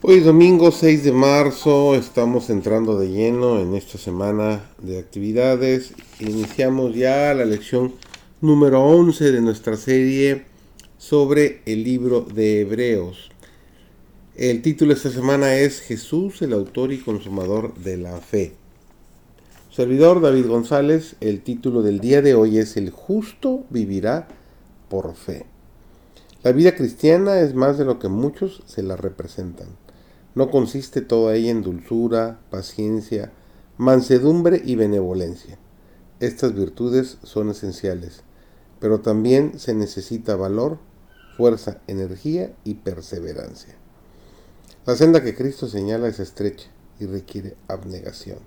Hoy domingo 6 de marzo estamos entrando de lleno en esta semana de actividades. Iniciamos ya la lección número 11 de nuestra serie sobre el libro de Hebreos. El título de esta semana es Jesús, el autor y consumador de la fe. Servidor David González, el título del día de hoy es El justo vivirá por fe. La vida cristiana es más de lo que muchos se la representan. No consiste toda ella en dulzura, paciencia, mansedumbre y benevolencia. Estas virtudes son esenciales, pero también se necesita valor, fuerza, energía y perseverancia. La senda que Cristo señala es estrecha y requiere abnegación.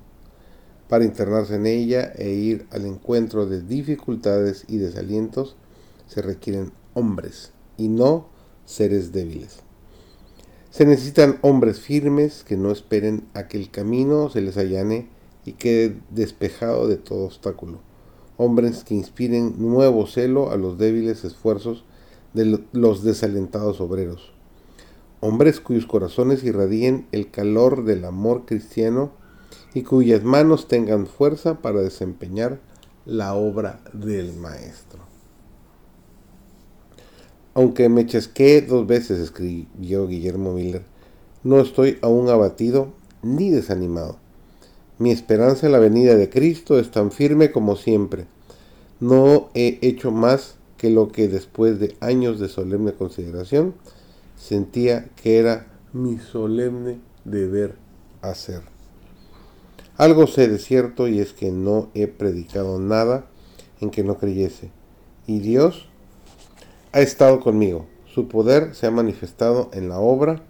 Para internarse en ella e ir al encuentro de dificultades y desalientos se requieren hombres y no seres débiles. Se necesitan hombres firmes que no esperen a que el camino se les allane y quede despejado de todo obstáculo. Hombres que inspiren nuevo celo a los débiles esfuerzos de los desalentados obreros. Hombres cuyos corazones irradien el calor del amor cristiano y cuyas manos tengan fuerza para desempeñar la obra del Maestro. Aunque me chasqué dos veces, escribió Guillermo Miller, no estoy aún abatido ni desanimado. Mi esperanza en la venida de Cristo es tan firme como siempre. No he hecho más que lo que después de años de solemne consideración sentía que era mi solemne deber hacer. Algo sé de cierto y es que no he predicado nada en que no creyese. Y Dios ha estado conmigo. Su poder se ha manifestado en la obra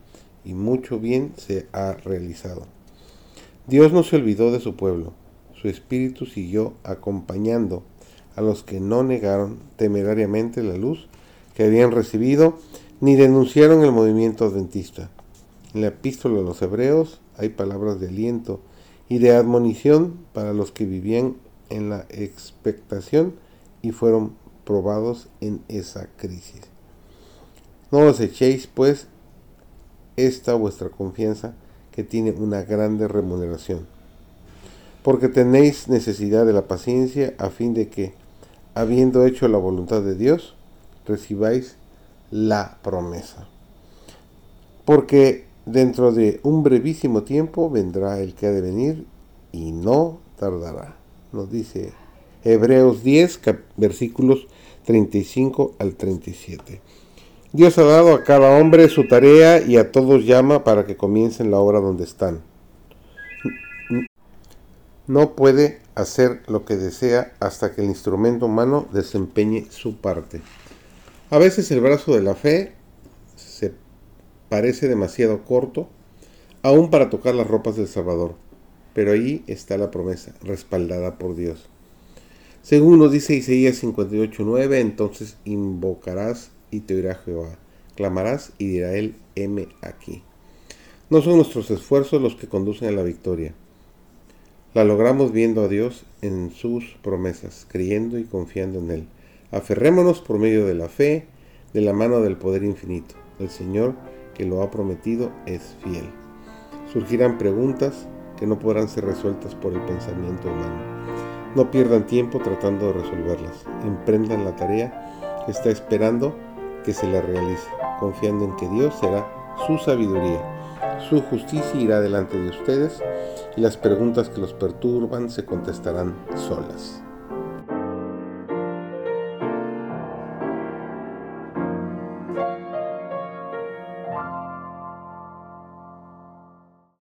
y mucho bien se ha realizado. Dios no se olvidó de su pueblo. Su espíritu siguió acompañando a los que no negaron temerariamente la luz que habían recibido ni denunciaron el movimiento adventista. En la epístola de los hebreos hay palabras de aliento y de admonición para los que vivían en la expectación y fueron probados en esa crisis. No os echéis, pues, esta vuestra confianza que tiene una grande remuneración, porque tenéis necesidad de la paciencia a fin de que, habiendo hecho la voluntad de Dios, recibáis la promesa. Porque dentro de un brevísimo tiempo vendrá el que ha de venir y no tardará. Nos dice Hebreos 10, versículos 35 al 37. Dios ha dado a cada hombre su tarea y a todos llama para que comiencen la obra donde están. No puede hacer lo que desea hasta que el instrumento humano desempeñe su parte. A veces el brazo de la fe se parece demasiado corto, aún para tocar las ropas del Salvador, pero ahí está la promesa, respaldada por Dios. Según nos dice Isaías 58.9, entonces invocarás y te oirá Jehová. Clamarás y dirá él, heme aquí. No son nuestros esfuerzos los que conducen a la victoria. La logramos viendo a Dios en sus promesas, creyendo y confiando en Él. Aferrémonos por medio de la fe, de la mano del poder infinito. El Señor que lo ha prometido es fiel. Surgirán preguntas que no podrán ser resueltas por el pensamiento humano. No pierdan tiempo tratando de resolverlas. Emprendan la tarea que está esperando que se la realice, confiando en que Dios será su sabiduría. Su justicia irá delante de ustedes y las preguntas que los perturban se contestarán solas.